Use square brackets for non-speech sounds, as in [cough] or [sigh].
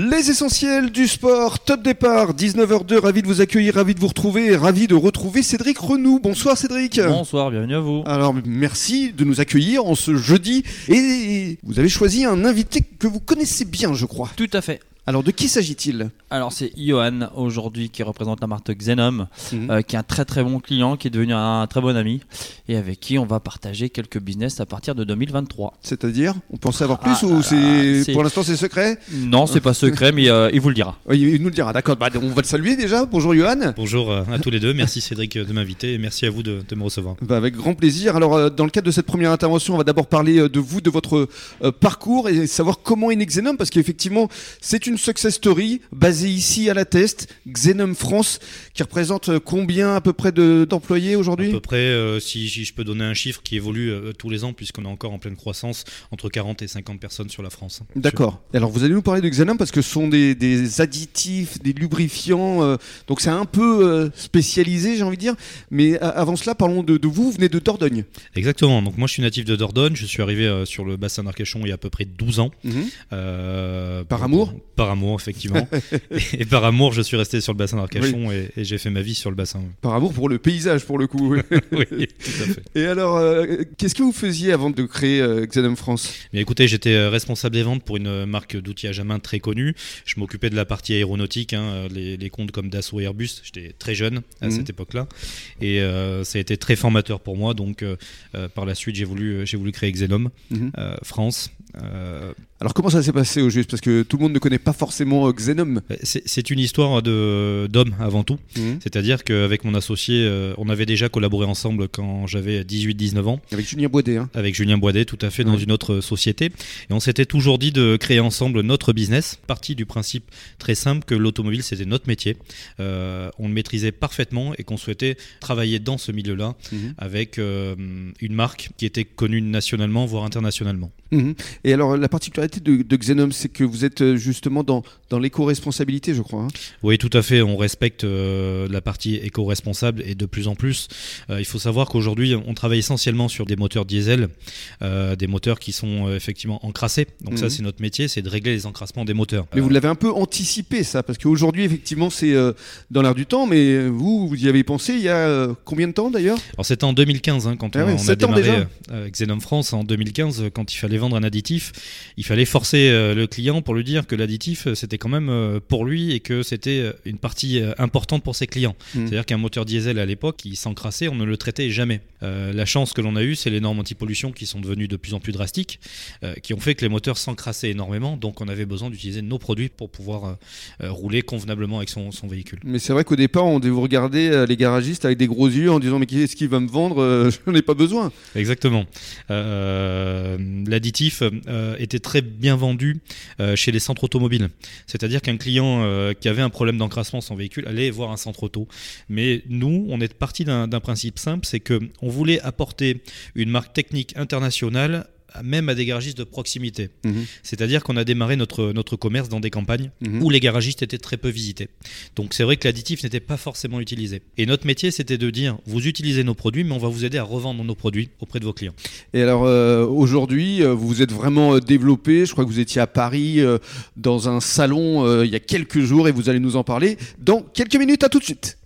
Les essentiels du sport, top départ, 19h02, ravi de vous accueillir, ravi de vous retrouver, ravi de retrouver Cédric Renou. Bonsoir Cédric. Bonsoir, bienvenue à vous. Alors merci de nous accueillir en ce jeudi et vous avez choisi un invité que vous connaissez bien je crois. Tout à fait. Alors de qui s'agit-il? Alors c'est Johan aujourd'hui qui représente la marque Xenom, Mhm. euh, qui est un très très bon client, qui est devenu un très bon ami et avec qui on va partager quelques business à partir de 2023. C'est-à-dire On pensait avoir plus Ah, ou là, c'est c'est- pour l'instant c'est secret? Non, c'est pas secret, mais euh, il vous le dira. Oui, Il nous le dira, d'accord. Bah, on va le saluer déjà. Bonjour Johan. Bonjour euh, à tous les deux, merci Cédric de m'inviter et merci à vous de, de me recevoir. Bah, avec grand plaisir. Alors, dans le cadre de cette première intervention, on va d'abord parler de vous, de votre parcours et savoir comment est né Xenom, parce qu'effectivement, c'est une success story basée ici à la Test, Xenom France, qui représente euh, combien à peu près de- d'employés À aujourd'hui peu près, euh, si, si je peux donner un chiffre qui évolue euh, tous les ans, puisqu'on est encore en pleine croissance, entre 40 et 50 personnes sur la France. D'accord. Alors, vous allez nous parler de Xenom parce que ce sont des, des additifs, des lubrifiants, euh, donc c'est un peu spécialisé, j'ai envie de dire. Mais avant cela, parlons de, de vous. Vous venez de Dordogne. Exactement, donc moi je suis natif de Dordogne, je suis arrivé sur le bassin d'Arcachon il y a à peu près 12 ans. Euh, Par amour? Par amour, effectivement. et, [laughs] et par amour, je suis resté sur le bassin d'Arcachon et, et j'ai fait ma vie sur le bassin. Par amour pour le paysage, pour le coup. [laughs] oui, tout à fait. Et alors, euh, qu'est-ce que vous faisiez avant de créer euh, Xenom France? Mais écoutez, j'étais euh, responsable des ventes pour une marque d'outillage à main très connue. Je m'occupais de la partie aéronautique, hein, euh, les, les comptes comme Dassault et Airbus. J'étais très jeune à Mhm. cette époque-là. Et euh, ça a été très formateur pour moi. Donc, euh, euh, par la suite, j'ai voulu, créer Xenom euh, France. Euh, Alors, comment ça s'est passé au juste? Parce que tout le monde ne connaît pas forcément euh, Xenom. c'est c'est une histoire de- d'homme avant tout. C'est-à-dire qu'avec mon associé, euh, on avait déjà collaboré ensemble quand j'avais 18-19 ans. Avec Julien Boidet. Hein. avec Julien Boidet, tout à fait, dans Ouais. une autre société. Et on s'était toujours dit de créer ensemble notre business, parti du principe très simple que l'automobile, c'était notre métier. Euh, on le maîtrisait parfaitement et qu'on souhaitait travailler dans ce milieu-là Mhm. avec euh, une marque qui était connue nationalement, voire internationalement. Mhm. Et alors, la particularité de, de Xenom, c'est que vous êtes euh, justement dans, dans l'éco-responsabilité, je crois. hein. Oui, tout à fait. On respecte euh, la partie éco-responsable et de plus en plus. Euh, il faut savoir qu'aujourd'hui, on travaille essentiellement sur des moteurs diesel, euh, des moteurs qui sont effectivement encrassés. Donc Mhm. ça, c'est notre métier, c'est de régler les encrassements des moteurs. Mais vous l'avez un peu anticipé, ça, parce qu'aujourd'hui, effectivement, c'est dans l'air du temps, mais vous, vous y avez pensé il y a combien de temps d'ailleurs? Alors c'était en 2015 hein, quand Ah on, on a démarré Xenom France en 2015 euh, quand il fallait vendre un additif, il fallait forcer euh, le client pour lui dire que l'additif euh, c'était quand même euh, pour lui et que c'était une partie importante pour ses clients. Mhm. C'est-à-dire qu'un moteur diesel à l'époque, il s'encrassait, on ne le traitait jamais. Euh, la chance que l'on a eue, c'est les normes anti-pollution qui sont devenues de plus en plus drastiques, euh, qui ont fait que les moteurs s'encrassaient énormément, donc on avait besoin d'utiliser nos produits pour pouvoir euh, rouler convenablement avec son, son véhicule. Mais c'est vrai qu'au départ, on devait vous regarder les garagistes avec des gros yeux en disant Mais qu'est-ce qu'il va me vendre [laughs] Je n'en ai pas besoin. Exactement. L'additif était très bien vendu euh, chez les centres automobiles. C'est-à-dire qu'un client euh, qui avait un problème d'encrassement son véhicule allait voir un centre auto. Mais nous, on est parti d'un principe simple, c'est que on voulait apporter une marque technique internationale même à des garagistes de proximité. Mhm. C'est-à-dire qu'on a démarré notre, notre commerce dans des campagnes Mhm. où les garagistes étaient très peu visités. Donc c'est vrai que l'additif n'était pas forcément utilisé. Et notre métier, c'était de dire, vous utilisez nos produits, mais on va vous aider à revendre nos produits auprès de vos clients. Et alors, euh, aujourd'hui, euh, vous vous êtes vraiment euh, développé. Je crois que vous étiez à Paris euh, dans un salon euh, il y a quelques jours et vous allez nous en parler dans quelques minutes. À tout de suite.